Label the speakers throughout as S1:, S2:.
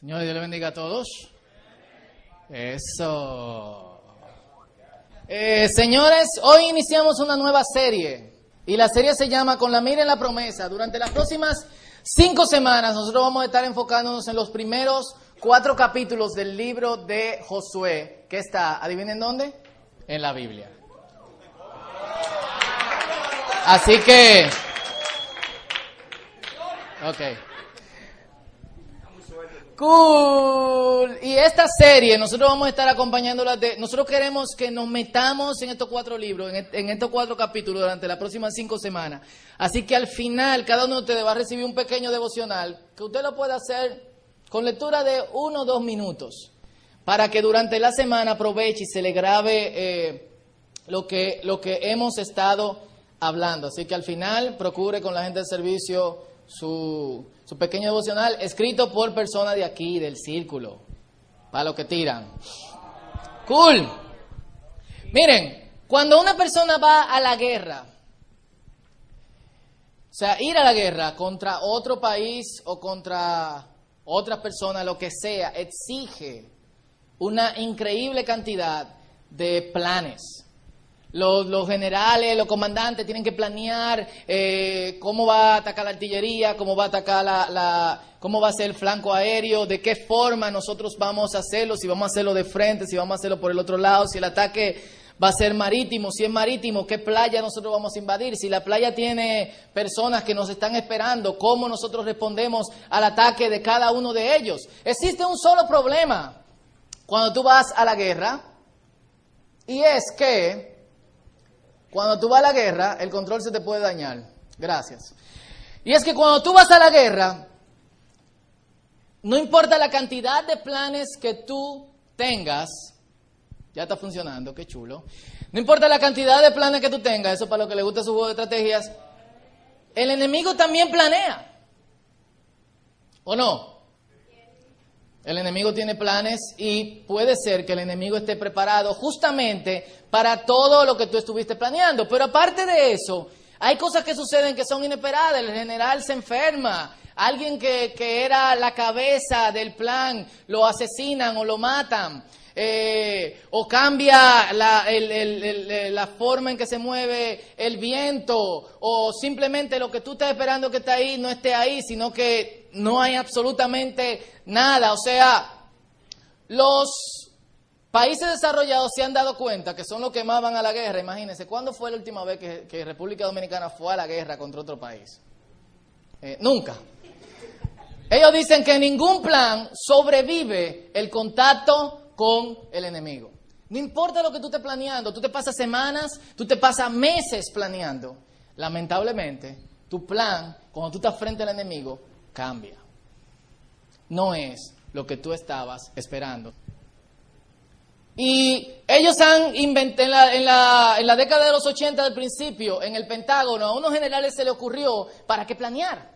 S1: Señor, Dios le bendiga a todos. Eso. Eh, señores, hoy iniciamos una nueva serie y la serie se llama Con la mira en la promesa. Durante las próximas cinco semanas nosotros vamos a estar enfocándonos en los primeros cuatro capítulos del libro de Josué, que está, adivinen dónde, en la Biblia. Así que, ok. Cool. Y esta serie nosotros vamos a estar acompañándola de... Nosotros queremos que nos metamos en estos cuatro libros, en, estos cuatro capítulos durante las próximas cinco semanas. Así que al final cada uno de ustedes va a recibir un pequeño devocional que usted lo puede hacer con lectura de uno o dos minutos para que durante la semana aproveche y se le grabe eh, lo, que, lo que hemos estado hablando. Así que al final procure con la gente del servicio su, su pequeño devocional escrito por personas de aquí, del círculo, para lo que tiran. Cool. Miren, cuando una persona va a la guerra, o sea, ir a la guerra contra otro país o contra otras personas, lo que sea, exige una increíble cantidad de planes. Los, generales, los comandantes tienen que planear eh, cómo va a atacar la artillería, cómo va a atacar la, la, cómo va a ser el flanco aéreo, de qué forma nosotros vamos a hacerlo, si vamos a hacerlo de frente, si vamos a hacerlo por el otro lado, si el ataque va a ser marítimo, si es marítimo, qué playa nosotros vamos a invadir, si la playa tiene personas que nos están esperando, cómo nosotros respondemos al ataque de cada uno de ellos. Existe un solo problema cuando tú vas a la guerra y es que cuando tú vas a la guerra, el control se te puede dañar. Gracias. Y es que cuando tú vas a la guerra, no importa la cantidad de planes que tú tengas, ya está funcionando, qué chulo. No importa la cantidad de planes que tú tengas, eso para lo que le gusta su juego de estrategias, el enemigo también planea. ¿O no? El enemigo tiene planes y puede ser que el enemigo esté preparado justamente para todo lo que tú estuviste planeando. Pero aparte de eso, hay cosas que suceden que son inesperadas. El general se enferma, alguien que, que era la cabeza del plan lo asesinan o lo matan. Eh, o cambia la, la, forma en que se mueve el viento, o simplemente lo que tú estás esperando que esté ahí no esté ahí, sino que no hay absolutamente nada. O sea, los países desarrollados se han dado cuenta que son los que más van a la guerra. Imagínense, ¿cuándo fue la última vez que, República Dominicana fue a la guerra contra otro país? Eh, nunca. Ellos dicen que ningún plan sobrevive el contacto con el enemigo. No importa lo que tú estés planeando, tú te pasas semanas, tú te pasas meses planeando. Lamentablemente, tu plan, cuando tú estás frente al enemigo, cambia. No es lo que tú estabas esperando. Y ellos han inventado, en la, en, la, en la década de los 80 del principio, en el Pentágono, a unos generales se le ocurrió para qué planear.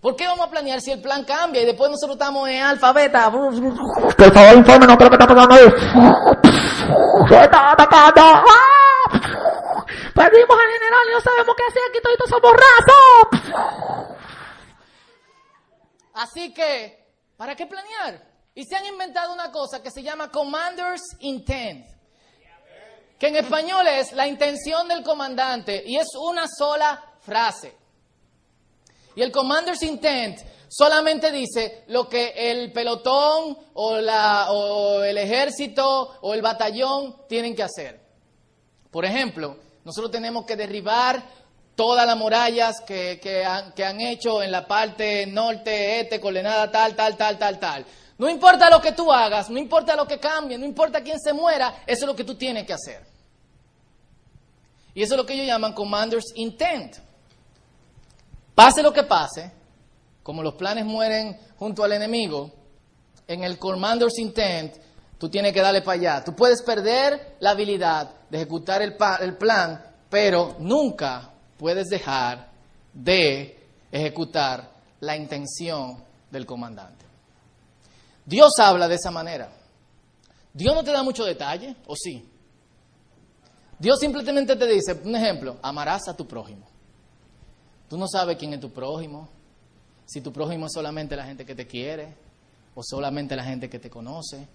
S1: ¿Por qué vamos a planear si el plan cambia y después nosotros estamos en alfa, beta?
S2: Por favor, informe, no creo que está pasando está atacando. Perdimos al general y no sabemos qué hacer. Aquí todos somos ratos.
S1: Así que, ¿para qué planear? Y se han inventado una cosa que se llama Commander's Intent. Que en español es la intención del comandante y es una sola frase. Y el Commander's Intent solamente dice lo que el pelotón o, la, o, el ejército o el batallón tienen que hacer. Por ejemplo, nosotros tenemos que derribar todas las murallas que, que, han, que han hecho en la parte norte, este, coordenada tal, tal, tal, tal, tal. No importa lo que tú hagas, no importa lo que cambie, no importa quién se muera, eso es lo que tú tienes que hacer. Y eso es lo que ellos llaman Commander's Intent. Pase lo que pase, como los planes mueren junto al enemigo, en el Commander's Intent, tú tienes que darle para allá. Tú puedes perder la habilidad de ejecutar el, el plan, pero nunca puedes dejar de ejecutar la intención del comandante. Dios habla de esa manera. Dios no te da mucho detalle, ¿o sí? Dios simplemente te dice, un ejemplo, amarás a tu prójimo. Tú no sabes quién es tu prójimo, si tu prójimo es solamente la gente que te quiere, o solamente la gente que te conoce.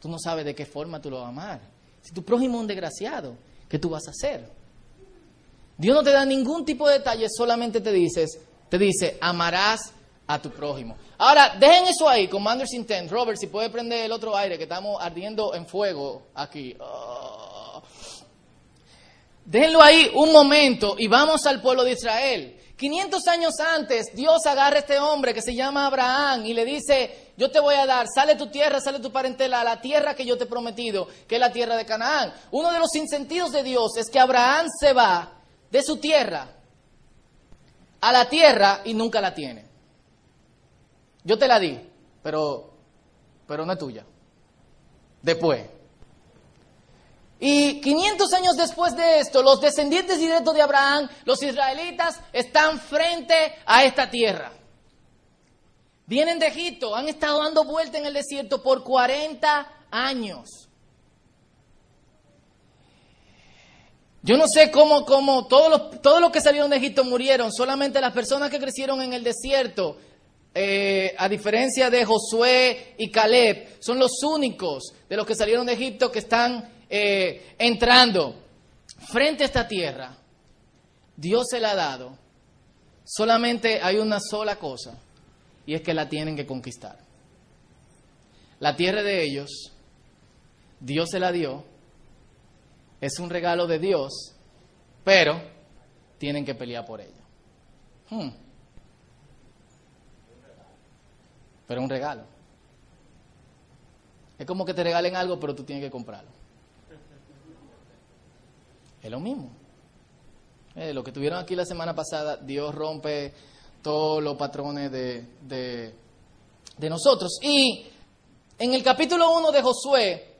S1: Tú no sabes de qué forma tú lo vas a amar. Si tu prójimo es un desgraciado, ¿qué tú vas a hacer? Dios no te da ningún tipo de detalle, solamente te dices, te dice, amarás a tu prójimo. Ahora, dejen eso ahí, Commander's Intent. Robert, si puede prender el otro aire, que estamos ardiendo en fuego aquí. Oh. Déjenlo ahí un momento y vamos al pueblo de Israel. 500 años antes, Dios agarra a este hombre que se llama Abraham y le dice, yo te voy a dar, sale tu tierra, sale tu parentela a la tierra que yo te he prometido, que es la tierra de Canaán. Uno de los insentidos de Dios es que Abraham se va de su tierra a la tierra y nunca la tiene. Yo te la di, pero, pero no es tuya. Después. Y 500 años después de esto, los descendientes directos de Abraham, los israelitas, están frente a esta tierra. Vienen de Egipto, han estado dando vuelta en el desierto por 40 años. Yo no sé cómo, cómo todos, los, todos los que salieron de Egipto murieron, solamente las personas que crecieron en el desierto, eh, a diferencia de Josué y Caleb, son los únicos de los que salieron de Egipto que están eh, entrando frente a esta tierra. Dios se la ha dado. Solamente hay una sola cosa, y es que la tienen que conquistar. La tierra de ellos, Dios se la dio, es un regalo de Dios, pero tienen que pelear por ella. Hmm. Pero es un regalo. Es como que te regalen algo, pero tú tienes que comprarlo. Es lo mismo. Eh, lo que tuvieron aquí la semana pasada, Dios rompe todos los patrones de, de, de nosotros. Y en el capítulo 1 de Josué,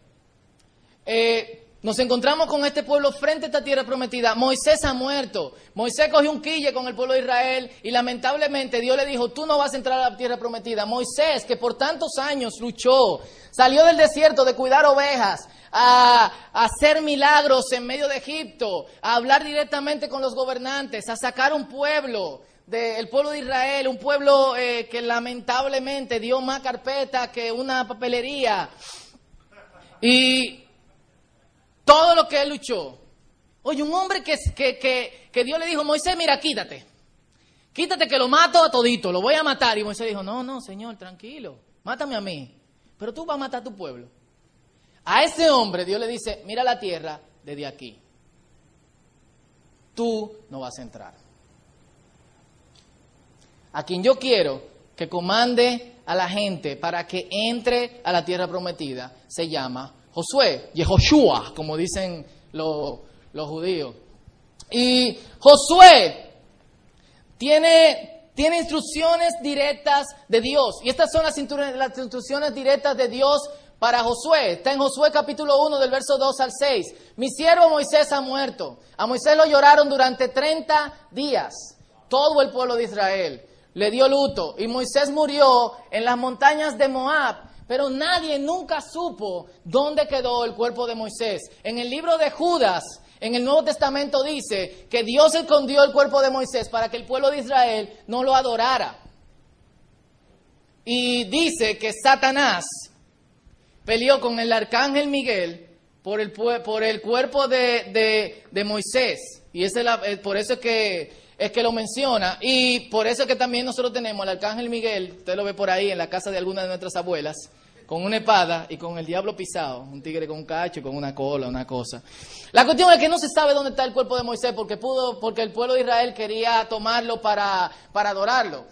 S1: eh, nos encontramos con este pueblo frente a esta tierra prometida. Moisés ha muerto. Moisés cogió un quille con el pueblo de Israel y lamentablemente Dios le dijo, tú no vas a entrar a la tierra prometida. Moisés, que por tantos años luchó, salió del desierto de cuidar ovejas, a, hacer milagros en medio de Egipto, a hablar directamente con los gobernantes, a sacar un pueblo del pueblo de Israel, un pueblo eh, que lamentablemente dio más carpeta que una papelería. Y todo lo que él luchó. Oye, un hombre que, que, que, Dios le dijo, Moisés, mira, quítate. Quítate que lo mato a todito, lo voy a matar. Y Moisés dijo, no, no, Señor, tranquilo, mátame a mí. Pero tú vas a matar a tu pueblo. A ese hombre Dios le dice, mira la tierra desde aquí. Tú no vas a entrar. A quien yo quiero que comande a la gente para que entre a la tierra prometida se llama Josué, Yehoshua, como dicen los, judíos. Y Josué tiene, tiene instrucciones directas de Dios. Y estas son las, las instrucciones directas de Dios para Josué. Está en Josué capítulo 1 del verso 2 al 6. Mi siervo Moisés ha muerto. A Moisés lo lloraron durante 30 días. Todo el pueblo de Israel le dio luto. Y Moisés murió en las montañas de Moab pero nadie nunca supo dónde quedó el cuerpo de Moisés. En el libro de Judas, en el Nuevo Testamento dice que Dios escondió el cuerpo de Moisés para que el pueblo de Israel no lo adorara. Y dice que Satanás peleó con el arcángel Miguel por el, por el cuerpo de, Moisés. Y es por eso es que, es que lo menciona. Y por eso es que también nosotros tenemos al arcángel Miguel, usted lo ve por ahí en la casa de alguna de nuestras abuelas, con una espada y con el diablo pisado, un tigre con un cacho, con una cola, una cosa. La cuestión es que no se sabe dónde está el cuerpo de Moisés porque pudo, porque el pueblo de Israel quería tomarlo para, para adorarlo.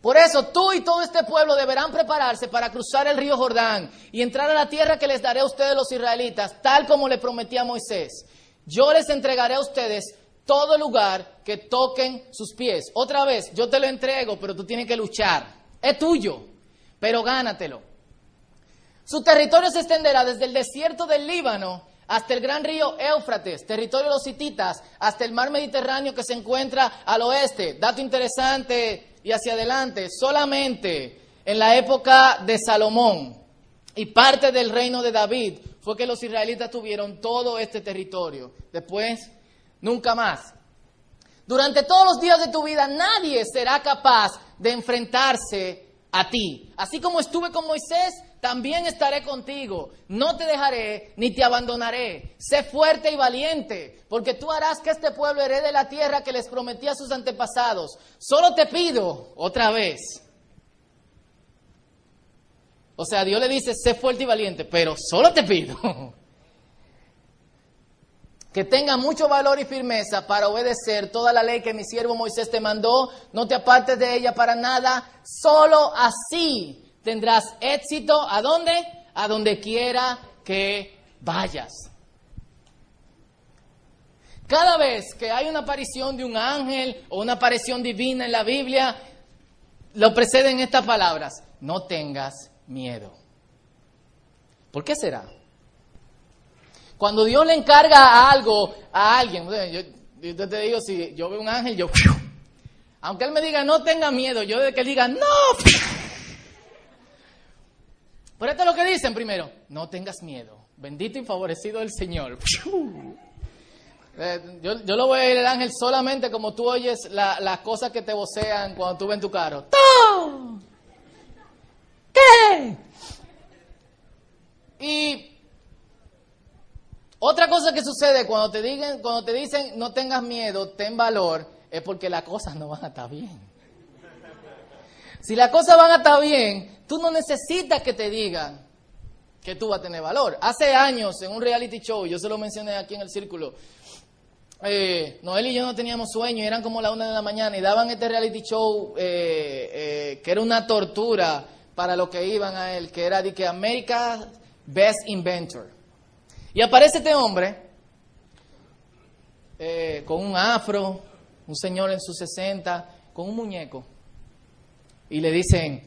S1: Por eso tú y todo este pueblo deberán prepararse para cruzar el río Jordán y entrar a la tierra que les daré a ustedes los israelitas, tal como le prometí a Moisés. Yo les entregaré a ustedes todo lugar que toquen sus pies. Otra vez, yo te lo entrego, pero tú tienes que luchar. Es tuyo, pero gánatelo. Su territorio se extenderá desde el desierto del Líbano hasta el gran río Éufrates, territorio de los hititas, hasta el mar Mediterráneo que se encuentra al oeste. Dato interesante y hacia adelante, solamente en la época de Salomón y parte del reino de David fue que los israelitas tuvieron todo este territorio. Después, nunca más. Durante todos los días de tu vida nadie será capaz de enfrentarse a ti. Así como estuve con Moisés, también estaré contigo. No te dejaré ni te abandonaré. Sé fuerte y valiente, porque tú harás que este pueblo herede la tierra que les prometí a sus antepasados. Solo te pido, otra vez. O sea, Dios le dice, sé fuerte y valiente, pero solo te pido que tenga mucho valor y firmeza para obedecer toda la ley que mi siervo Moisés te mandó, no te apartes de ella para nada, solo así tendrás éxito. ¿A dónde? A donde quiera que vayas. Cada vez que hay una aparición de un ángel o una aparición divina en la Biblia, lo preceden estas palabras, no tengas miedo. ¿Por qué será? Cuando Dios le encarga algo a alguien, yo, te digo, si yo veo un ángel, yo, aunque él me diga no tenga miedo, yo de que él diga no. Pero esto es lo que dicen primero, no tengas miedo, bendito y favorecido el Señor. Eh, yo, lo voy a ir el ángel solamente como tú oyes las cosas que te vocean cuando tú ves tu carro. ¿Qué? Y otra cosa que sucede cuando te, digan, cuando te dicen no tengas miedo, ten valor, es porque las cosas no van a estar bien. Si las cosas van a estar bien, tú no necesitas que te digan que tú vas a tener valor. Hace años, en un reality show, yo se lo mencioné aquí en el círculo, eh, Noel y yo no teníamos sueño, eran como la una de la mañana y daban este reality show eh, eh, que era una tortura para los que iban a él, que era de que America Best Inventor. Y aparece este hombre eh, con un afro, un señor en sus 60, con un muñeco. Y le dicen,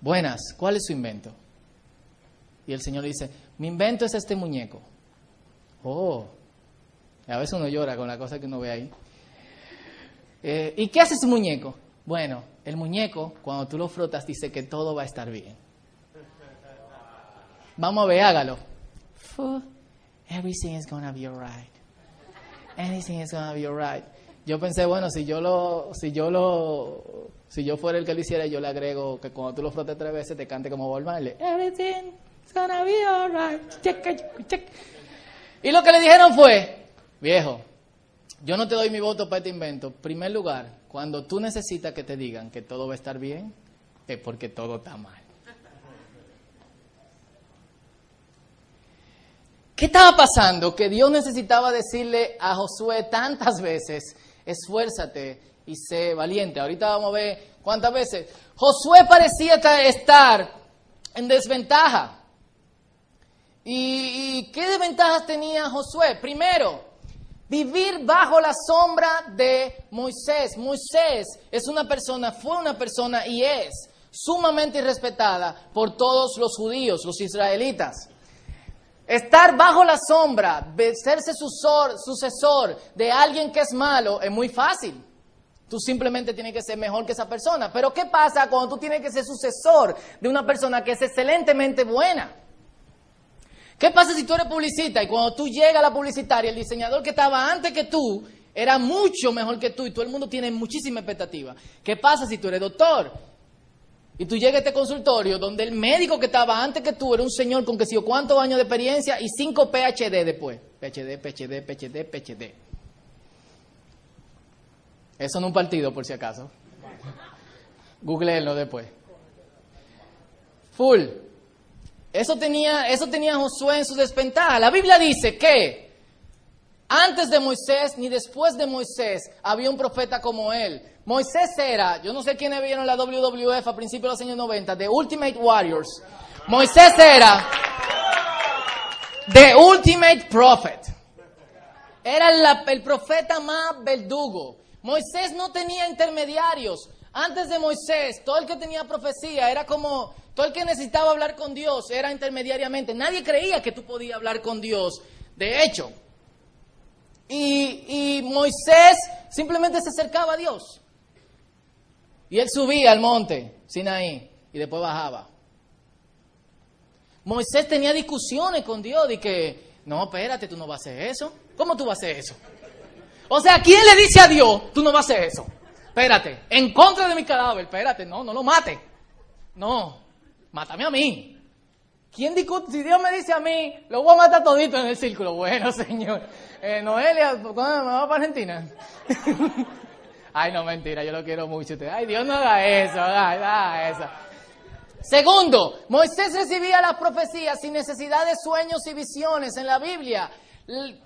S1: buenas, ¿cuál es su invento? Y el señor dice, mi invento es este muñeco. Oh, a veces uno llora con la cosa que uno ve ahí. Eh, ¿Y qué hace su muñeco? Bueno, el muñeco, cuando tú lo frotas, dice que todo va a estar bien. Vamos a ver, hágalo everything is gonna be alright. Anything is gonna be alright. Yo pensé, bueno, si yo lo, si yo lo, si yo fuera el que lo hiciera, yo le agrego que cuando tú lo frotes tres veces te cante como Bob Everything is gonna be alright. Y lo que le dijeron fue, viejo, yo no te doy mi voto para este invento. En primer lugar, cuando tú necesitas que te digan que todo va a estar bien, es porque todo está mal. ¿Qué estaba pasando? Que Dios necesitaba decirle a Josué tantas veces, esfuérzate y sé valiente. Ahorita vamos a ver cuántas veces. Josué parecía estar en desventaja. ¿Y, qué desventajas tenía Josué? Primero, vivir bajo la sombra de Moisés. Moisés es una persona, fue una persona y es sumamente respetada por todos los judíos, los israelitas. Estar bajo la sombra, serse sucesor de alguien que es malo es muy fácil. Tú simplemente tienes que ser mejor que esa persona. Pero ¿qué pasa cuando tú tienes que ser sucesor de una persona que es excelentemente buena? ¿Qué pasa si tú eres publicista y cuando tú llegas a la publicitaria, el diseñador que estaba antes que tú era mucho mejor que tú y todo el mundo tiene muchísima expectativa? ¿Qué pasa si tú eres doctor y tú llegas a este consultorio donde el médico que estaba antes que tú era un señor con que sé yo cuántos años de experiencia y cinco PhD después. PhD, PhD, PhD, PhD. Eso no un partido, por si acaso. Googleenlo después. Full. Eso tenía, eso tenía Josué en su desventaja. La Biblia dice que antes de Moisés ni después de Moisés había un profeta como él. Moisés era, yo no sé quiénes vieron la WWF a principios de los años 90, The Ultimate Warriors. Moisés era The Ultimate Prophet. Era el profeta más verdugo. Moisés no tenía intermediarios. Antes de Moisés, todo el que tenía profecía era como, todo el que necesitaba hablar con Dios era intermediariamente. Nadie creía que tú podías hablar con Dios. De hecho, y, y Moisés simplemente se acercaba a Dios. Y él subía al monte Sinaí y después bajaba. Moisés tenía discusiones con Dios de que, no, espérate, tú no vas a hacer eso. ¿Cómo tú vas a hacer eso? O sea, ¿quién le dice a Dios, tú no vas a hacer eso? Espérate, en contra de mi cadáver, espérate, no, no lo mate. No, mátame a mí. ¿Quién discute? Si Dios me dice a mí, lo voy a matar todito en el círculo. Bueno, Señor. Eh, Noelia, ¿cuándo me va para Argentina? Ay, no, mentira, yo lo quiero mucho. Ay, Dios no haga eso, haga eso. Segundo, Moisés recibía las profecías sin necesidad de sueños y visiones en la Biblia.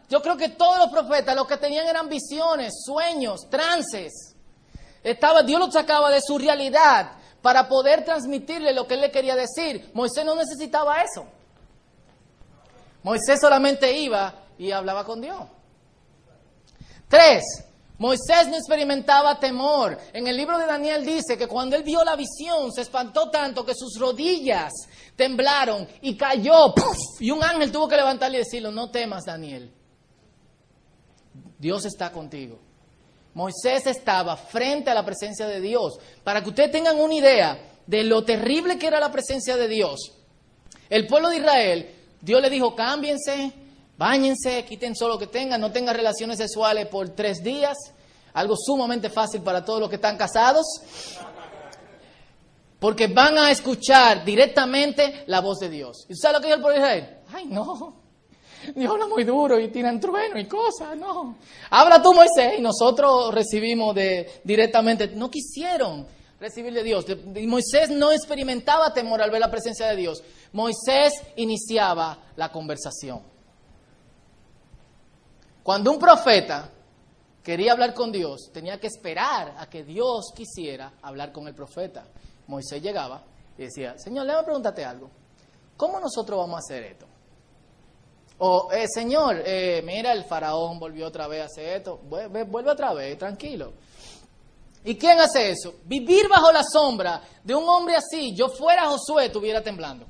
S1: Yo creo que todos los profetas lo que tenían eran visiones, sueños, trances. Estaba, Dios los sacaba de su realidad para poder transmitirle lo que él le quería decir. Moisés no necesitaba eso. Moisés solamente iba y hablaba con Dios. Tres, Moisés no experimentaba temor. En el libro de Daniel dice que cuando él vio la visión se espantó tanto que sus rodillas temblaron y cayó. Y un ángel tuvo que levantarle y decirle, no temas Daniel. Dios está contigo. Moisés estaba frente a la presencia de Dios. Para que ustedes tengan una idea de lo terrible que era la presencia de Dios. El pueblo de Israel, Dios le dijo, cámbiense, Báñense, quiten solo lo que tengan, no tengan relaciones sexuales por tres días. Algo sumamente fácil para todos los que están casados. Porque van a escuchar directamente la voz de Dios. ¿Y sabe lo que dijo el pueblo de Israel? Ay, no. Dios habla muy duro y tiran trueno y cosas, no. Habla tú, Moisés, y nosotros recibimos de, directamente. No quisieron recibir de Dios. Moisés no experimentaba temor al ver la presencia de Dios. Moisés iniciaba la conversación. Cuando un profeta quería hablar con Dios, tenía que esperar a que Dios quisiera hablar con el profeta. Moisés llegaba y decía, Señor, le voy a preguntarte algo. ¿Cómo nosotros vamos a hacer esto? O, eh, Señor, eh, mira, el faraón volvió otra vez a hacer esto. Vuelve, vuelve otra vez, tranquilo. ¿Y quién hace eso? Vivir bajo la sombra de un hombre así, yo fuera Josué, estuviera temblando.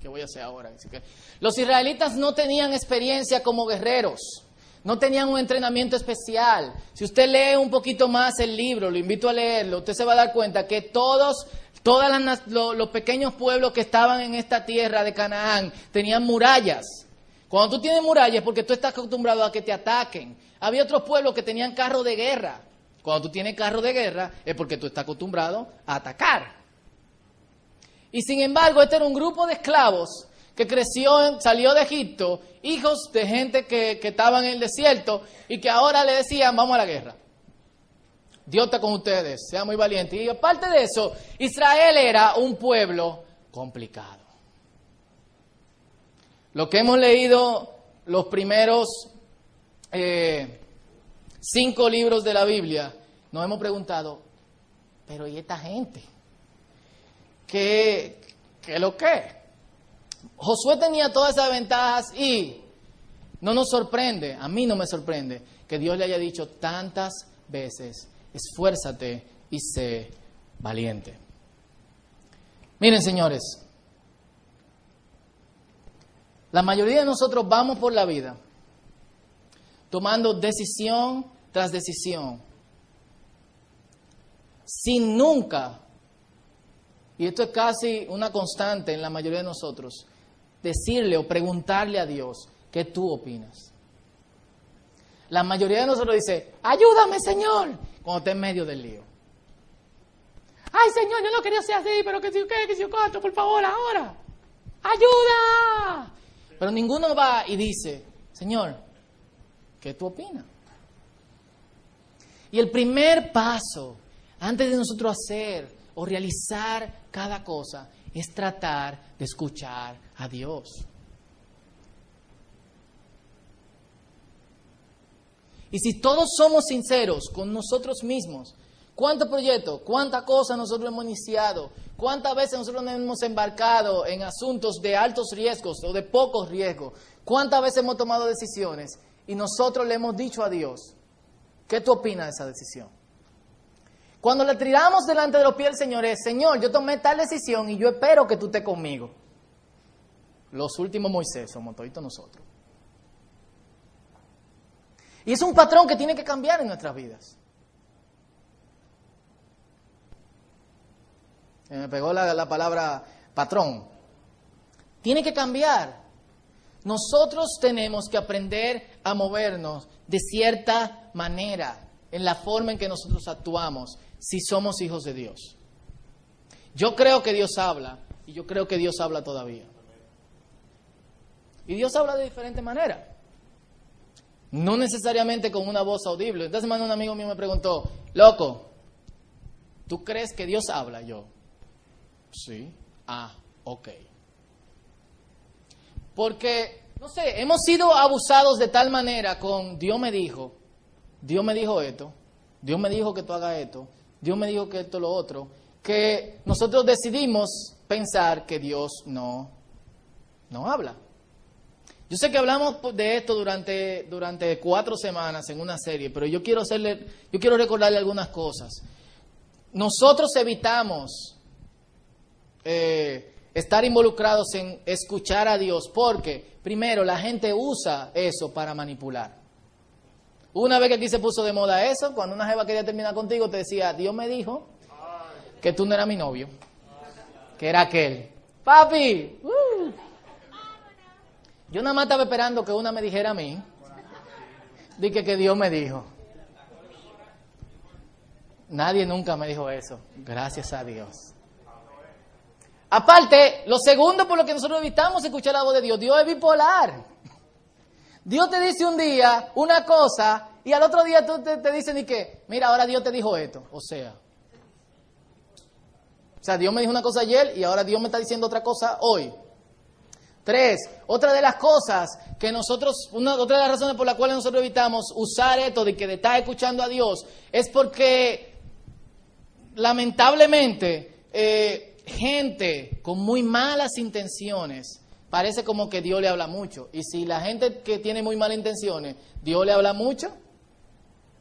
S1: ¿Qué voy a hacer ahora? los israelitas no tenían experiencia como guerreros, no tenían un entrenamiento especial. Si usted lee un poquito más el libro, lo invito a leerlo, usted se va a dar cuenta que todos, todos los pequeños pueblos que estaban en esta tierra de Canaán tenían murallas. Cuando tú tienes murallas es porque tú estás acostumbrado a que te ataquen. Había otros pueblos que tenían carro de guerra. Cuando tú tienes carro de guerra es porque tú estás acostumbrado a atacar. Y sin embargo, este era un grupo de esclavos que creció, salió de Egipto, hijos de gente que, que en el desierto y que ahora le decían, vamos a la guerra. Dios está con ustedes, sea muy valiente. Y aparte de eso, Israel era un pueblo complicado. Lo que hemos leído los primeros eh, cinco libros de la Biblia, nos hemos preguntado, pero ¿y esta gente? ¿Qué, qué lo que? Josué tenía todas esas ventajas y no nos sorprende, a mí no me sorprende, que Dios le haya dicho tantas veces, esfuérzate y sé valiente. Miren, señores, la mayoría de nosotros vamos por la vida tomando decisión tras decisión, sin nunca y esto es casi una constante en la mayoría de nosotros, decirle o preguntarle a Dios, ¿qué tú opinas? La mayoría de nosotros dice, ayúdame Señor, cuando está en medio del lío. Ay Señor, yo no quería ser así, pero que si qué, que si cuánto, por favor, ahora. Ayuda. Pero ninguno va y dice, Señor, ¿qué tú opinas? Y el primer paso, antes de nosotros hacer o realizar cada cosa es tratar de escuchar a Dios. Y si todos somos sinceros con nosotros mismos, ¿cuántos proyectos, cuántas cosas nosotros hemos iniciado? ¿Cuántas veces nosotros nos hemos embarcado en asuntos de altos riesgos o de pocos riesgos? ¿Cuántas veces hemos tomado decisiones y nosotros le hemos dicho a Dios, ¿qué tú opinas de esa decisión? Cuando le tiramos delante de los pies del Señor es, Señor, yo tomé tal decisión y yo espero que tú estés conmigo. Los últimos Moisés somos todos nosotros. Y es un patrón que tiene que cambiar en nuestras vidas. Me pegó la, la palabra patrón. Tiene que cambiar. Nosotros tenemos que aprender a movernos de cierta manera en la forma en que nosotros actuamos si somos hijos de Dios. Yo creo que Dios habla y yo creo que Dios habla todavía. Y Dios habla de diferente manera. No necesariamente con una voz audible. Esta semana un amigo mío me preguntó, loco, ¿tú crees que Dios habla? Yo, sí. Ah, ok. Porque, no sé, hemos sido abusados de tal manera con Dios me dijo, Dios me dijo esto, Dios me dijo que tú hagas esto, Dios me dijo que esto lo otro, que nosotros decidimos pensar que Dios no, no habla. Yo sé que hablamos de esto durante, durante cuatro semanas en una serie, pero yo quiero hacerle, yo quiero recordarle algunas cosas. Nosotros evitamos eh, estar involucrados en escuchar a Dios porque, primero, la gente usa eso para manipular. Una vez que aquí se puso de moda eso, cuando una jeva quería terminar contigo, te decía, Dios me dijo que tú no eras mi novio, que era aquel. Papi, uh". Yo nada más estaba esperando que una me dijera a mí, dije que Dios me dijo. Nadie nunca me dijo eso, gracias a Dios. Aparte, lo segundo por lo que nosotros evitamos escuchar la voz de Dios, Dios es bipolar. Dios te dice un día una cosa y al otro día tú te, te dicen y que, mira, ahora Dios te dijo esto. O sea, o sea, Dios me dijo una cosa ayer y ahora Dios me está diciendo otra cosa hoy. Tres, otra de las cosas que nosotros, una, otra de las razones por las cuales nosotros evitamos usar esto de que de escuchando a Dios es porque lamentablemente eh, gente con muy malas intenciones parece como que Dios le habla mucho. Y si la gente que tiene muy malas intenciones, Dios le habla mucho,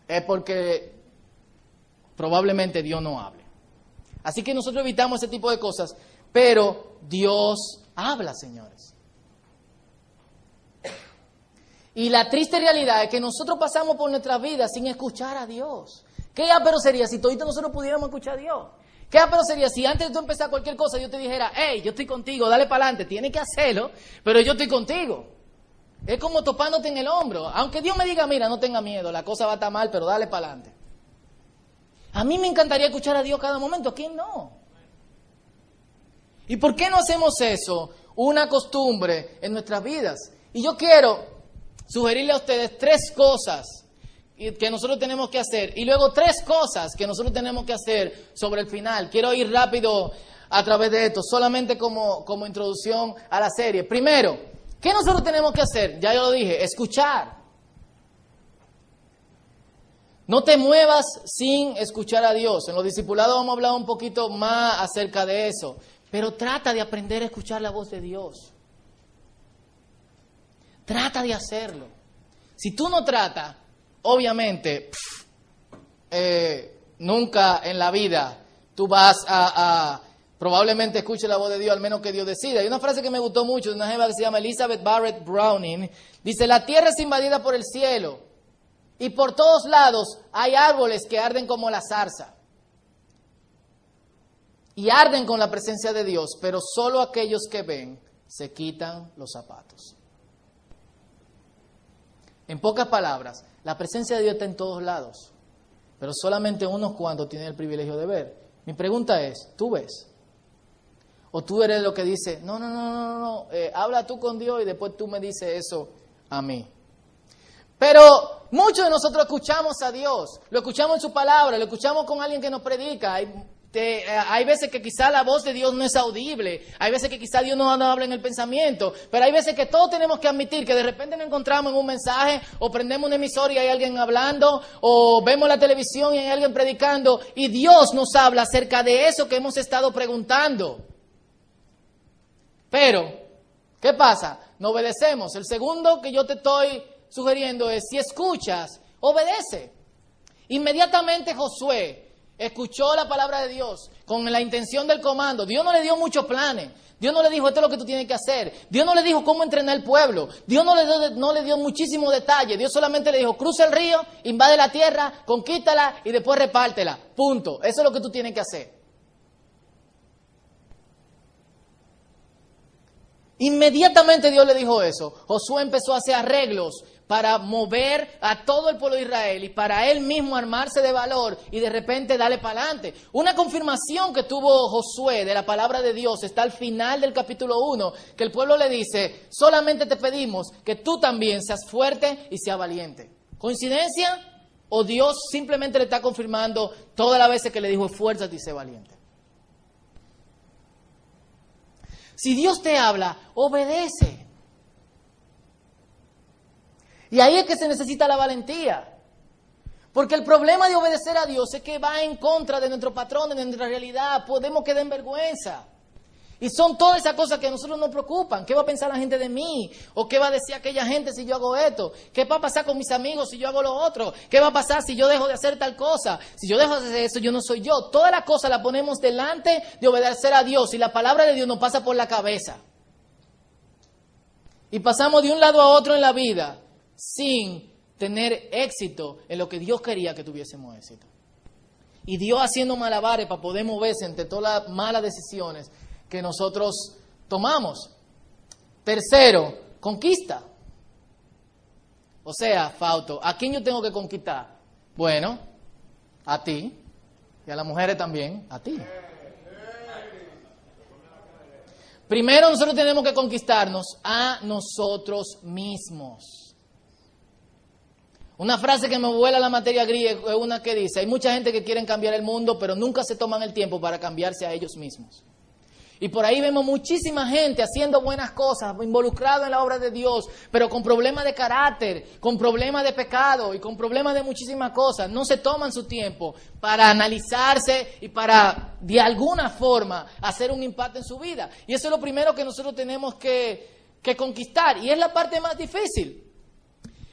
S1: es porque probablemente Dios no hable. Así que nosotros evitamos ese tipo de cosas, pero Dios habla, señores. Y la triste realidad es que nosotros pasamos por nuestra vida sin escuchar a Dios. ¿Qué ápero sería si todos nosotros pudiéramos escuchar a Dios? ¿Qué ápero sería si antes de tú empezar cualquier cosa yo te dijera, hey, yo estoy contigo, dale para adelante, tienes que hacerlo, pero yo estoy contigo? Es como topándote en el hombro. Aunque Dios me diga, mira, no tenga miedo, la cosa va a estar mal, pero dale para adelante. A mí me encantaría escuchar a Dios cada momento, ¿a quién no? ¿Y por qué no hacemos eso una costumbre en nuestras vidas? Y yo quiero sugerirle a ustedes tres cosas que nosotros tenemos que hacer y luego tres cosas que nosotros tenemos que hacer sobre el final. Quiero ir rápido a través de esto, solamente como, como introducción a la serie. Primero, ¿qué nosotros tenemos que hacer? Ya yo lo dije, escuchar. No te muevas sin escuchar a Dios. En los discipulados vamos a hablar un poquito más acerca de eso. Pero trata de aprender a escuchar la voz de Dios. Trata de hacerlo. Si tú no tratas, obviamente, eh, nunca en la vida tú vas a, probablemente escuche la voz de Dios, al menos que Dios decida. Hay una frase que me gustó mucho de una jeva que se llama Elizabeth Barrett Browning. Dice, la tierra es invadida por el cielo y por todos lados hay árboles que arden como la zarza. Y arden con la presencia de Dios, pero solo aquellos que ven se quitan los zapatos. En pocas palabras, la presencia de Dios está en todos lados, pero solamente unos cuantos tienen el privilegio de ver. Mi pregunta es, ¿tú ves? ¿O tú eres lo que dice, no, no, no, no, no, eh, habla tú con Dios y después tú me dices eso a mí? Pero muchos de nosotros escuchamos a Dios, lo escuchamos en su palabra, lo escuchamos con alguien que nos predica. Eh, hay veces que quizá la voz de Dios no es audible, hay veces que quizá Dios no habla en el pensamiento, pero hay veces que todos tenemos que admitir que de repente nos encontramos en un mensaje o prendemos una emisora y hay alguien hablando o vemos la televisión y hay alguien predicando y Dios nos habla acerca de eso que hemos estado preguntando. Pero, ¿qué pasa? No obedecemos. El segundo que yo te estoy sugiriendo es, si escuchas, obedece. Inmediatamente Josué escuchó la palabra de Dios con la intención del comando. Dios no le dio muchos planes. Dios no le dijo esto es lo que tú tienes que hacer. Dios no le dijo cómo entrenar el pueblo. Dios no le dio, no le dio muchísimo detalle. Dios solamente le dijo cruza el río, invade la tierra, conquístala y después repártela. Punto. Eso es lo que tú tienes que hacer. Inmediatamente Dios le dijo eso. Josué empezó a hacer arreglos para mover a todo el pueblo de Israel y para él mismo armarse de valor y de repente darle para adelante. Una confirmación que tuvo Josué de la palabra de Dios está al final del capítulo 1, que el pueblo le dice, solamente te pedimos que tú también seas fuerte y seas valiente. ¿Coincidencia? ¿O Dios simplemente le está confirmando todas las veces que le dijo, esfuérzate y sé valiente? Si Dios te habla, obedece. Y ahí es que se necesita la valentía. Porque el problema de obedecer a Dios es que va en contra de nuestro patrón, de nuestra realidad. Podemos quedar en vergüenza. Y son todas esas cosas que a nosotros nos preocupan. ¿Qué va a pensar la gente de mí? ¿O qué va a decir aquella gente si yo hago esto? ¿Qué va a pasar con mis amigos si yo hago lo otro? ¿Qué va a pasar si yo dejo de hacer tal cosa? Si yo dejo de hacer eso, yo no soy yo. Todas las cosas las ponemos delante de obedecer a Dios y la palabra de Dios nos pasa por la cabeza. Y pasamos de un lado a otro en la vida sin tener éxito en lo que Dios quería que tuviésemos éxito. Y Dios haciendo malabares para poder moverse entre todas las malas decisiones que nosotros tomamos. Tercero, conquista. O sea, Fauto, ¿a quién yo tengo que conquistar? Bueno, a ti y a las mujeres también, a ti. Primero nosotros tenemos que conquistarnos a nosotros mismos. Una frase que me vuela la materia griega es una que dice, hay mucha gente que quiere cambiar el mundo, pero nunca se toman el tiempo para cambiarse a ellos mismos. Y por ahí vemos muchísima gente haciendo buenas cosas, involucrado en la obra de Dios, pero con problemas de carácter, con problemas de pecado y con problemas de muchísimas cosas. No se toman su tiempo para analizarse y para, de alguna forma, hacer un impacto en su vida. Y eso es lo primero que nosotros tenemos que conquistar. Y es la parte más difícil.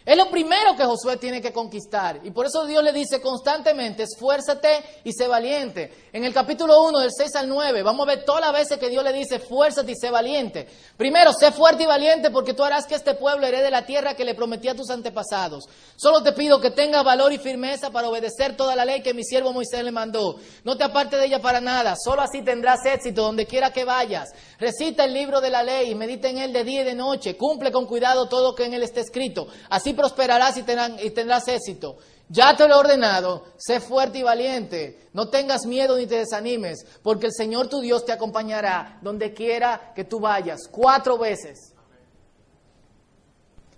S1: Es lo primero que Josué tiene que conquistar. Y por eso Dios le dice constantemente, esfuérzate y sé valiente. En el capítulo 1, del 6 al 9, vamos a ver todas las veces que Dios le dice, esfuérzate y sé valiente. Primero, sé fuerte y valiente porque tú harás que este pueblo herede la tierra que le prometí a tus antepasados. Solo te pido que tengas valor y firmeza para obedecer toda la ley que mi siervo Moisés le mandó. No te aparte de ella para nada. Solo así tendrás éxito donde quiera que vayas. Recita el libro de la ley y medita en él de día y de noche. Cumple con cuidado todo lo que en él esté escrito. Así prosperarás y tendrás, éxito. Ya te lo he ordenado, sé fuerte y valiente, no tengas miedo ni te desanimes, porque el Señor tu Dios te acompañará donde quiera que tú vayas. Cuatro veces.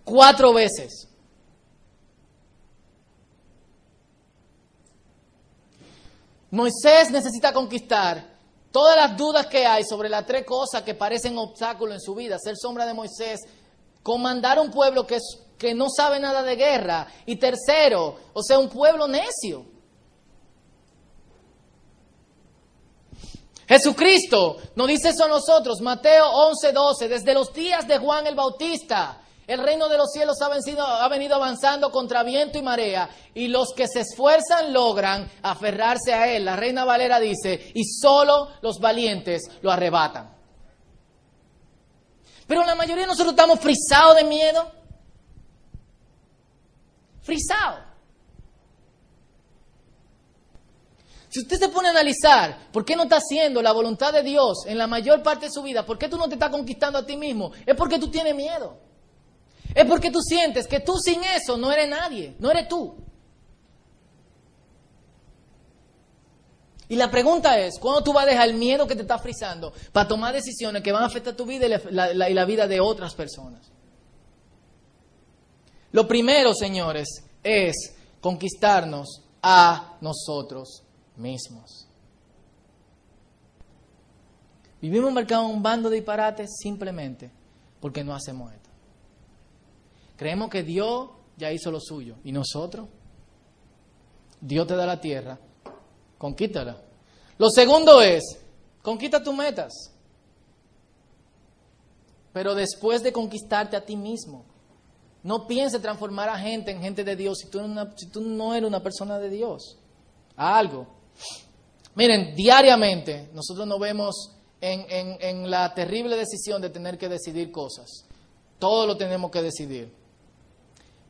S1: Cuatro veces. Moisés necesita conquistar todas las dudas que hay sobre las tres cosas que parecen obstáculos en su vida. Ser sombra de Moisés, comandar un pueblo que, es, que no sabe nada de guerra. Y tercero, o sea, un pueblo necio. Jesucristo nos dice eso a nosotros, Mateo 11, 12, desde los días de Juan el Bautista, el reino de los cielos ha, vencido, ha venido avanzando contra viento y marea, y los que se esfuerzan logran aferrarse a él. La reina Valera dice, y solo los valientes lo arrebatan. Pero la mayoría de nosotros estamos frisados de miedo. Frisados. Si usted se pone a analizar por qué no está haciendo la voluntad de Dios en la mayor parte de su vida, por qué tú no te estás conquistando a ti mismo, es porque tú tienes miedo. Es porque tú sientes que tú sin eso no eres nadie, no eres tú. Y la pregunta es, ¿cuándo tú vas a dejar el miedo que te está frizando para tomar decisiones que van a afectar tu vida y y la vida de otras personas? Lo primero, señores, es conquistarnos a nosotros mismos. Vivimos marcados en un bando de disparates simplemente porque no hacemos esto. Creemos que Dios ya hizo lo suyo y nosotros, Dios te da la tierra, conquítala. Lo segundo es, conquista tus metas. Pero después de conquistarte a ti mismo, no pienses transformar a gente en gente de Dios si tú, no, si tú no eres una persona de Dios. algo. Miren, diariamente nosotros nos vemos en, en, la terrible decisión de tener que decidir cosas. Todo lo tenemos que decidir.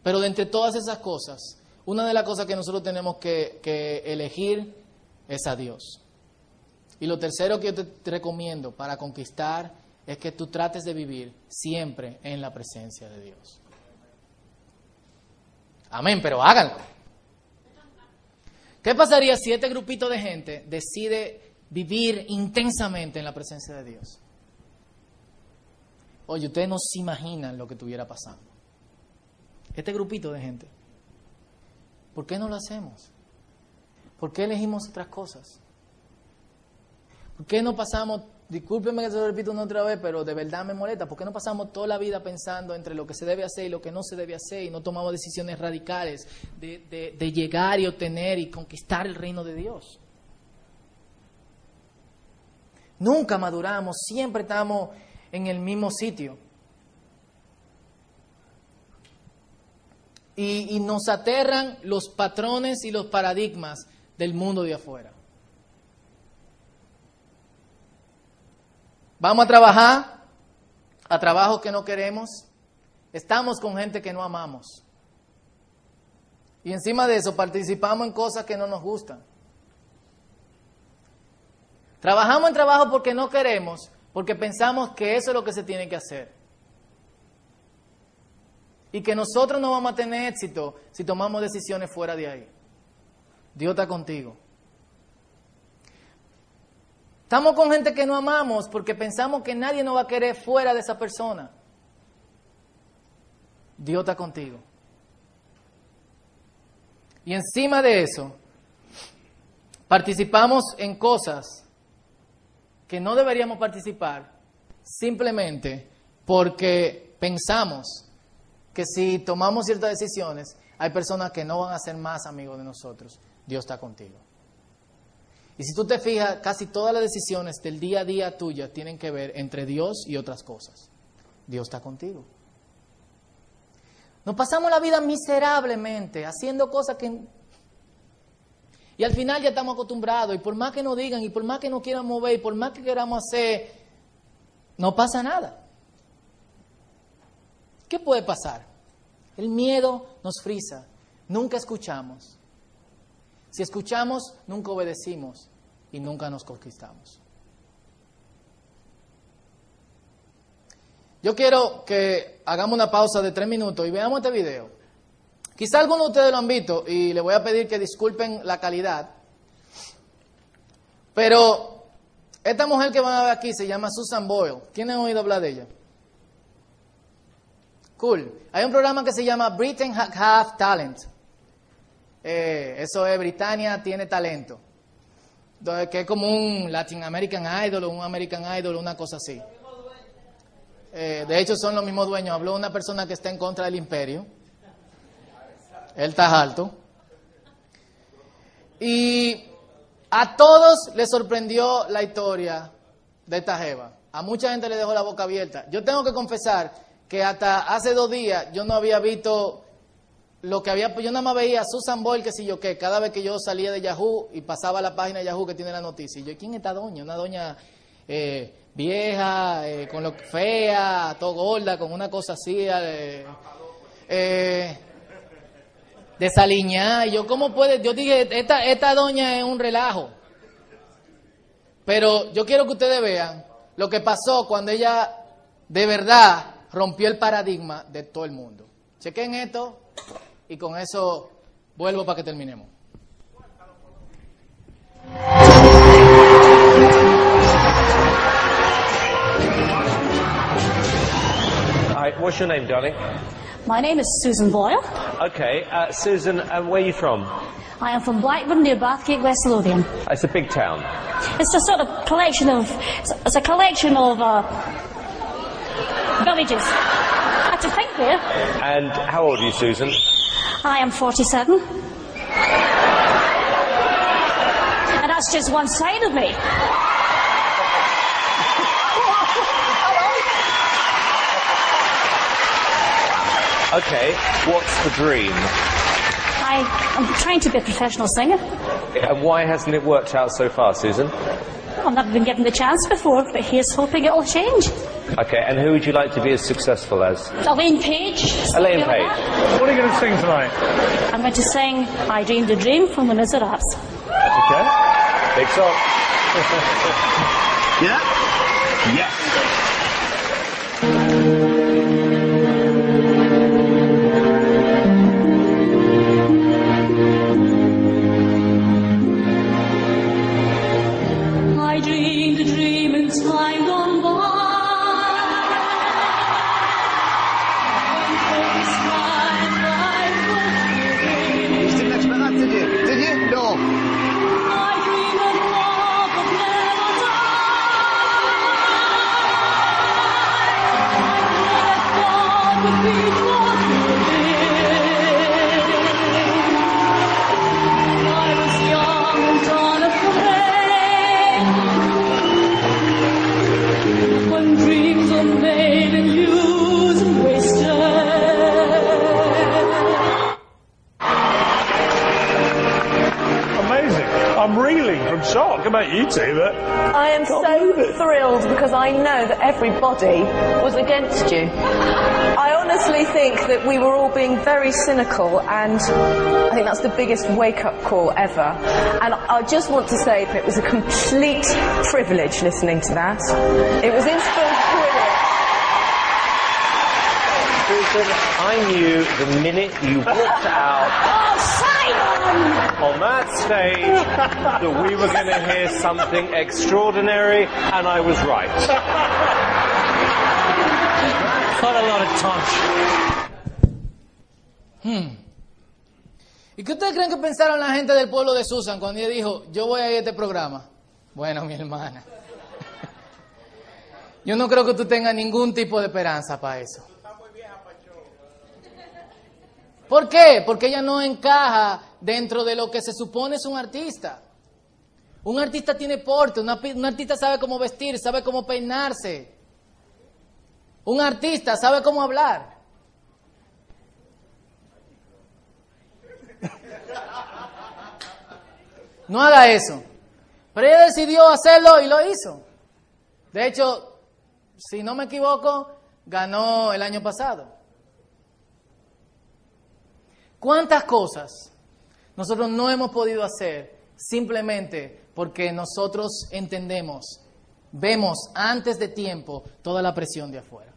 S1: Pero de entre todas esas cosas, una de las cosas que nosotros tenemos que, que elegir es a Dios. Y lo tercero que yo te recomiendo para conquistar es que tú trates de vivir siempre en la presencia de Dios. Amén, pero háganlo. ¿Qué pasaría si este grupito de gente decide vivir intensamente en la presencia de Dios? Oye, ustedes no se imaginan lo que estuviera pasando. Este grupito de gente. ¿Por qué no lo hacemos? ¿Por qué elegimos otras cosas? ¿Por qué no pasamos, discúlpenme que se lo repito una otra vez, pero de verdad me molesta, ¿por qué no pasamos toda la vida pensando entre lo que se debe hacer y lo que no se debe hacer y no tomamos decisiones radicales de, de- de llegar y obtener y conquistar el reino de Dios? Nunca maduramos, siempre estamos en el mismo sitio. Y, y nos aterran los patrones y los paradigmas del mundo de afuera. Vamos a trabajar a trabajos que no queremos. Estamos con gente que no amamos. Y encima de eso participamos en cosas que no nos gustan. Trabajamos en trabajo porque no queremos, porque pensamos que eso es lo que se tiene que hacer. Y que nosotros no vamos a tener éxito si tomamos decisiones fuera de ahí. Dios está contigo. Estamos con gente que no amamos porque pensamos que nadie nos va a querer fuera de esa persona. Dios está contigo. Y encima de eso, participamos en cosas que no deberíamos participar simplemente porque pensamos que si tomamos ciertas decisiones, hay personas que no van a ser más amigos de nosotros. Dios está contigo. Y si tú te fijas, casi todas las decisiones del día a día tuyas tienen que ver entre Dios y otras cosas. Dios está contigo. Nos pasamos la vida miserablemente haciendo cosas que... Y al final ya estamos acostumbrados y por más que nos digan y por más que nos quieran mover y por más que queramos hacer, no pasa nada. ¿Qué puede pasar? El miedo nos frisa. Nunca escuchamos. Si escuchamos, nunca obedecimos y nunca nos conquistamos. Yo quiero que hagamos una pausa de tres minutos y veamos este video. Quizá algunos de ustedes lo han visto y le voy a pedir que disculpen la calidad. Pero esta mujer que van a ver aquí se llama Susan Boyle. ¿Quién han oído hablar de ella? Cool. Hay un programa que se llama Britain Ha- Have Talent. Eh, eso es Britannia tiene talento. Que es como un Latin American Idol o un American Idol, una cosa así. Eh, de hecho, son los mismos dueños. Habló una persona que está en contra del imperio. Él está alto. Y a todos les sorprendió la historia de esta jeva. A mucha gente le dejó la boca abierta. Yo tengo que confesar que hasta hace dos días yo no había visto lo que había, yo nada más veía a Susan Boyle, que si yo qué, cada vez que yo salía de Yahoo y pasaba a la página de Yahoo que tiene la noticia. Y yo, ¿quién es esta doña? Una doña eh, vieja, eh, con lo fea, todo gorda, con una cosa así, eh, eh, desaliñada. Y yo, ¿cómo puede? Yo dije, esta, esta doña es un relajo. Pero yo quiero que ustedes vean lo que pasó cuando ella de verdad rompió el paradigma de todo el mundo. Chequen esto y con eso vuelvo para que terminemos.
S3: Hi, what's your name, darling?
S4: My name is Susan Boyle.
S3: Okay, uh, Susan, uh, where are you from?
S4: I am from Blackburn near Bathgate, West Lothian.
S3: It's a big town.
S4: It's a sort of collection of, it's a collection of uh, villages. I had to think there.
S3: And how old are you, Susan?
S4: I am 47. And that's just one side of me.
S3: Okay, what's the dream?
S4: I am trying to be a professional singer.
S3: And why hasn't it worked out so far, Susan?
S4: I've never been given the chance before, but here's hoping it'll change.
S3: Okay, and who would you like to be as successful as?
S4: Elaine Page.
S3: Elaine
S4: something
S3: Page.
S5: What are you going to sing tonight?
S4: I'm going to sing I Dreamed a Dream from the Miserables.
S5: Okay.
S3: Big song.
S5: Yeah? Yes.
S6: About you two, but
S7: I am so thrilled because I know that everybody was against you. I honestly think that we were all being very cynical and I think that's the biggest wake up call ever. And I just want to say that it was a complete privilege listening to that. It was inspired
S3: I knew the minute you walked out on that stage that we were going to hear something extraordinary, and I was right.
S8: Quite a lot of touch.
S1: ¿Y qué ustedes creen que pensaron la gente del pueblo de Susan cuando ella dijo, yo voy a ir a este programa? Bueno, mi hermana. Yo no creo que tú tengas ningún tipo de esperanza para eso. ¿Por qué? Porque ella no encaja dentro de lo que se supone es un artista. Un artista tiene porte, un artista sabe cómo vestir, sabe cómo peinarse. Un artista sabe cómo hablar. No haga eso. Pero ella decidió hacerlo y lo hizo. De hecho, si no me equivoco, ganó el año pasado. ¿Cuántas cosas nosotros no hemos podido hacer simplemente porque nosotros entendemos, vemos antes de tiempo toda la presión de afuera?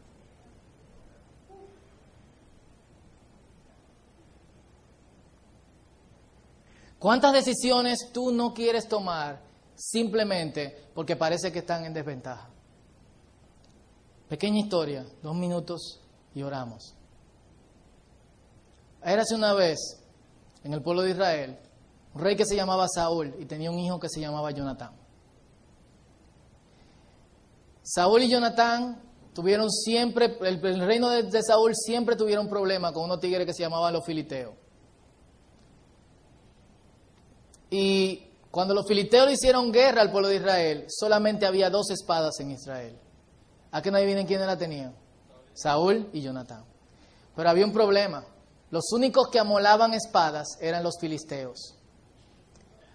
S1: ¿Cuántas decisiones tú no quieres tomar simplemente porque parece que están en desventaja? Pequeña historia, dos minutos y oramos. Érase una vez en el pueblo de Israel un rey que se llamaba Saúl y tenía un hijo que se llamaba Jonatán. Saúl y Jonatán tuvieron siempre, el, el reino de, Saúl siempre tuvieron problema con unos tigres que se llamaban los filisteos. Y cuando los filisteos le hicieron guerra al pueblo de Israel, solamente había dos espadas en Israel. ¿A qué no adivinen quiénes la tenían? Saúl y Jonatán. Pero había un problema. Los únicos que amolaban espadas eran los filisteos.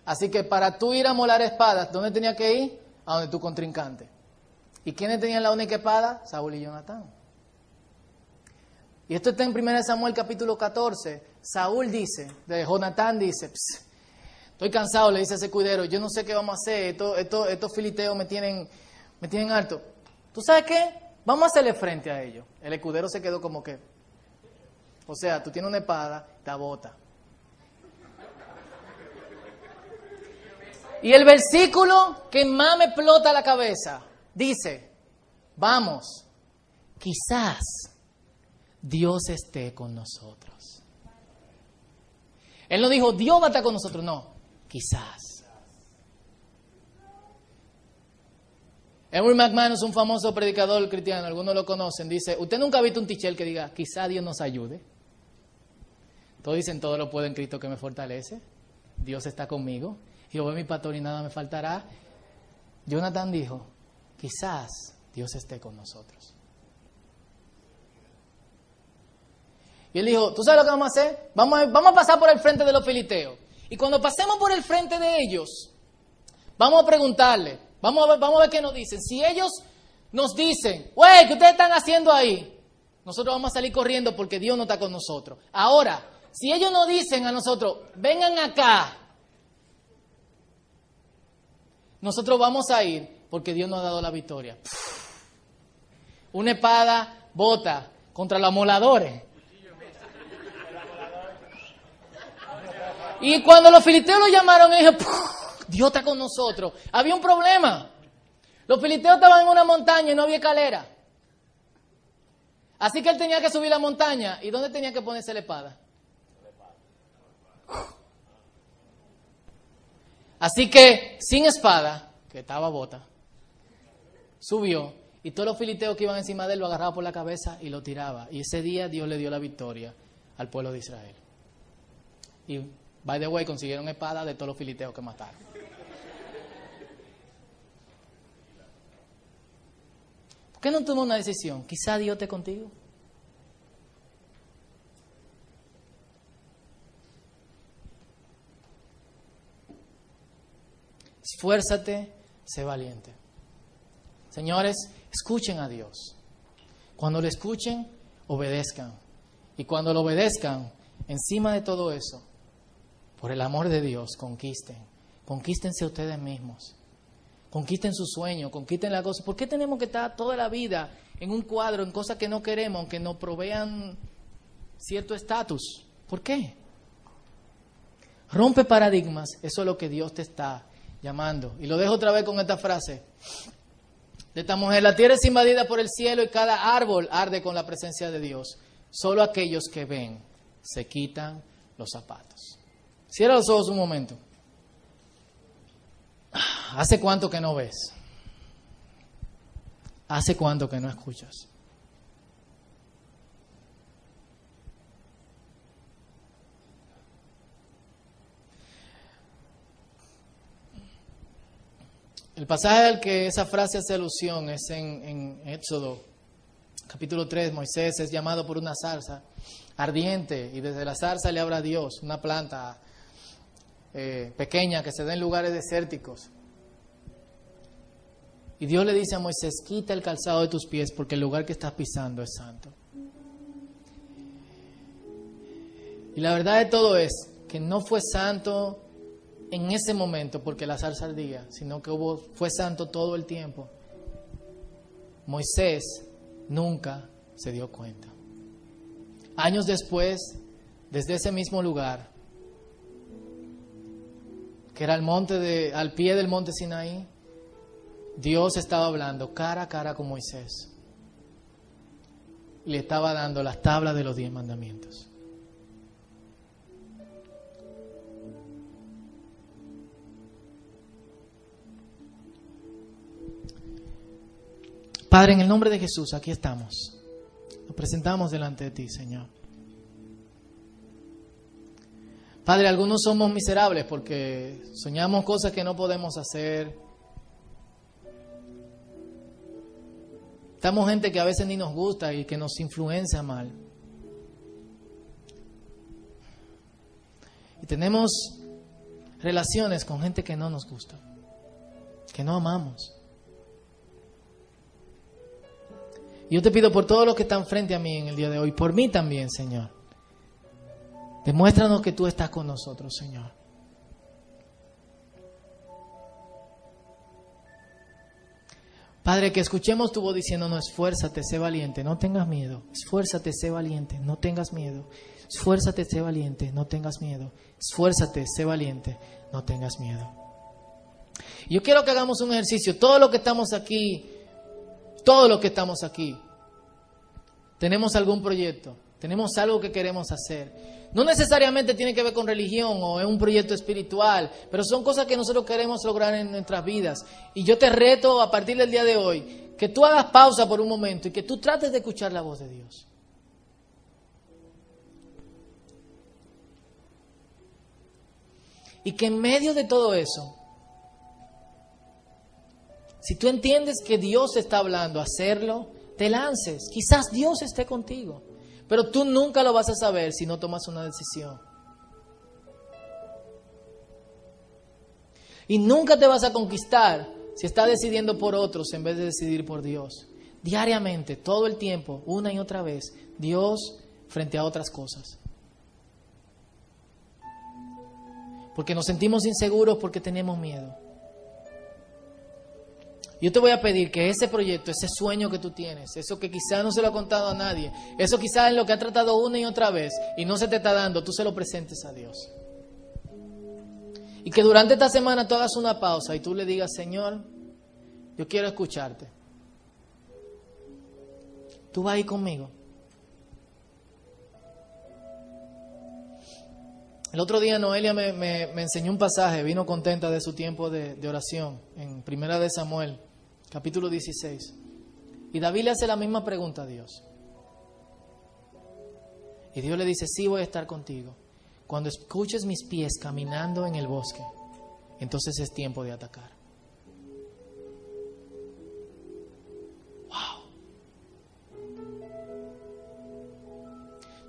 S1: Así que para tú ir a molar espadas, ¿dónde tenía que ir? A donde tu contrincante. ¿Y quiénes tenían la única espada? Saúl y Jonatán. Y esto está en 1 Samuel capítulo 14. Saúl dice, de Jonatán dice, "Ps, estoy cansado, le dice a ese cuidero, yo no sé qué vamos a hacer, estos, estos, estos filisteos me tienen, me tienen alto. ¿Tú sabes qué? Vamos a hacerle frente a ellos. El escudero se quedó como que, o sea, tú tienes una espada, te bota. Y el versículo que más me explota la cabeza dice, vamos, quizás Dios esté con nosotros. Él no dijo, Dios va a estar con nosotros, no, quizás. Henry McManus, un famoso predicador cristiano, algunos lo conocen, dice, usted nunca ha visto un tichel que diga, quizá Dios nos ayude. Todos dicen, todo lo puedo en Cristo que me fortalece. Dios está conmigo. Jehová es mi pastor y nada me faltará. Jonathan dijo, quizás Dios esté con nosotros. Y él dijo, ¿tú sabes lo que vamos a hacer? Vamos a, vamos a pasar por el frente de los filisteos. Y cuando pasemos por el frente de ellos, vamos a preguntarle, vamos a ver, qué nos dicen. Si ellos nos dicen, güey, ¿qué ustedes están haciendo ahí? Nosotros vamos a salir corriendo porque Dios no está con nosotros. Ahora, si ellos nos dicen a nosotros, vengan acá, nosotros vamos a ir porque Dios nos ha dado la victoria. Una espada bota contra los amoladores. Y cuando los filisteos lo llamaron, ellos, Dios está con nosotros. Había un problema. Los filisteos estaban en una montaña y no había escalera. Así que él tenía que subir la montaña. ¿Y dónde tenía que ponerse la espada? Así que, sin espada, que estaba bota, subió y todos los filisteos que iban encima de él lo agarraba por la cabeza y lo tiraba. Y ese día Dios le dio la victoria al pueblo de Israel. Y, by the way, consiguieron espada de todos los filisteos que mataron. ¿Por qué no toma una decisión? Quizá Dios esté contigo. Esfuérzate, sé valiente. Señores, escuchen a Dios. Cuando lo escuchen, obedezcan. Y cuando lo obedezcan, encima de todo eso, por el amor de Dios, conquisten. Conquístense ustedes mismos. Conquisten su sueño, conquisten la cosa. ¿Por qué tenemos que estar toda la vida en un cuadro, en cosas que no queremos, aunque nos provean cierto estatus? ¿Por qué? Rompe paradigmas, eso es lo que Dios te está llamando. Y lo dejo otra vez con esta frase de esta mujer. La tierra es invadida por el cielo y cada árbol arde con la presencia de Dios. Solo aquellos que ven se quitan los zapatos. Cierra los ojos un momento. ¿Hace cuánto que no ves? ¿Hace cuánto que no escuchas? El pasaje al que esa frase hace alusión es en, Éxodo, capítulo 3. Moisés es llamado por una zarza ardiente y desde la zarza le habla a Dios, una planta eh, pequeña que se da en lugares desérticos. Y Dios le dice a Moisés, quita el calzado de tus pies porque el lugar que estás pisando es santo. Y la verdad de todo es que no fue santo en ese momento porque la zarza ardía, sino que hubo, fue santo todo el tiempo. Moisés nunca se dio cuenta. Años después, desde ese mismo lugar, que era el monte de, al pie del monte Sinaí, Dios estaba hablando cara a cara con Moisés. Le estaba dando las tablas de los diez mandamientos. Padre, en el nombre de Jesús, aquí estamos. Nos presentamos delante de ti, Señor. Padre, algunos somos miserables porque soñamos cosas que no podemos hacer. Estamos gente que a veces ni nos gusta y que nos influencia mal. Y tenemos relaciones con gente que no nos gusta, que no amamos. Yo te pido por todos los que están frente a mí en el día de hoy, por mí también, Señor. Demuéstranos que tú estás con nosotros, Señor. Padre, que escuchemos tu voz diciéndonos, esfuérzate, sé valiente, no tengas miedo. Esfuérzate, sé valiente, no tengas miedo. Esfuérzate, sé valiente, no tengas miedo. Esfuérzate, sé valiente, no tengas miedo. Yo quiero que hagamos un ejercicio. Todo lo que estamos aquí, todo lo que estamos aquí, tenemos algún proyecto, tenemos algo que queremos hacer. No necesariamente tiene que ver con religión o es un proyecto espiritual, pero son cosas que nosotros queremos lograr en nuestras vidas. Y yo te reto a partir del día de hoy que tú hagas pausa por un momento y que tú trates de escuchar la voz de Dios. Y que en medio de todo eso, si tú entiendes que Dios está hablando, hacerlo, te lances. Quizás Dios esté contigo. Pero tú nunca lo vas a saber si no tomas una decisión. Y nunca te vas a conquistar si estás decidiendo por otros en vez de decidir por Dios. Diariamente, todo el tiempo, una y otra vez, Dios frente a otras cosas. Porque nos sentimos inseguros porque tenemos miedo. Yo te voy a pedir que ese proyecto, ese sueño que tú tienes, eso que quizás no se lo ha contado a nadie, eso quizás es lo que ha tratado una y otra vez y no se te está dando, tú se lo presentes a Dios. Y que durante esta semana tú hagas una pausa y tú le digas, Señor, Yo quiero escucharte. ¿Tú vas ahí conmigo? El otro día Noelia me, me- me enseñó un pasaje, vino contenta de su tiempo de, de oración, en Primera de Samuel, capítulo 16. Y David le hace la misma pregunta a Dios. Y Dios le dice, sí voy a estar contigo. Cuando escuches mis pies caminando en el bosque, entonces es tiempo de atacar.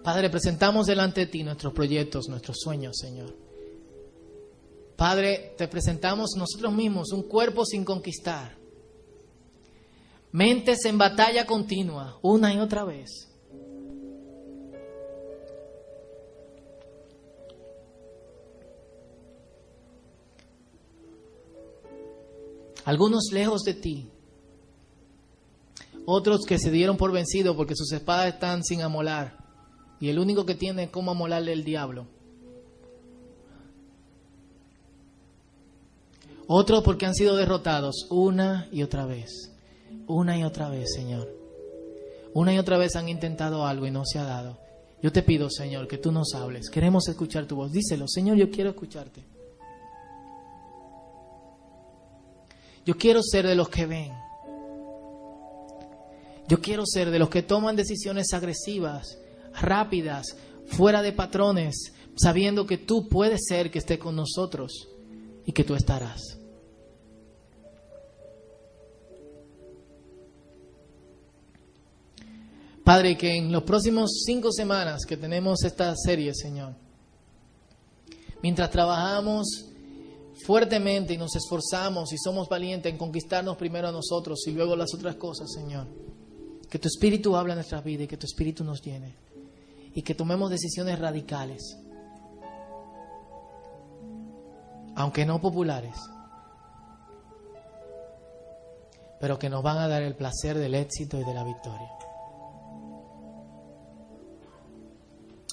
S1: Padre, presentamos delante de ti nuestros proyectos, nuestros sueños, Señor. Padre, te presentamos nosotros mismos un cuerpo sin conquistar. Mentes en batalla continua, una y otra vez. Algunos lejos de ti. Otros que se dieron por vencidos porque sus espadas están sin amolar. Y el único que tiene es cómo amolarle el diablo. Otros porque han sido derrotados una y otra vez. Una y otra vez, Señor. Una y otra vez han intentado algo y no se ha dado. Yo te pido, Señor, que tú nos hables. Queremos escuchar tu voz. Díselo, Señor, yo quiero escucharte. Yo quiero ser de los que ven. Yo quiero ser de los que toman decisiones agresivas, rápidas, fuera de patrones, sabiendo que tú puedes ser que esté con nosotros y que tú estarás. Padre, que en los próximos cinco semanas que tenemos esta serie, Señor, mientras trabajamos fuertemente y nos esforzamos y somos valientes en conquistarnos primero a nosotros y luego las otras cosas, Señor, que tu Espíritu hable en nuestra vida y que tu Espíritu nos llene y que tomemos decisiones radicales, aunque no populares, pero que nos van a dar el placer del éxito y de la victoria.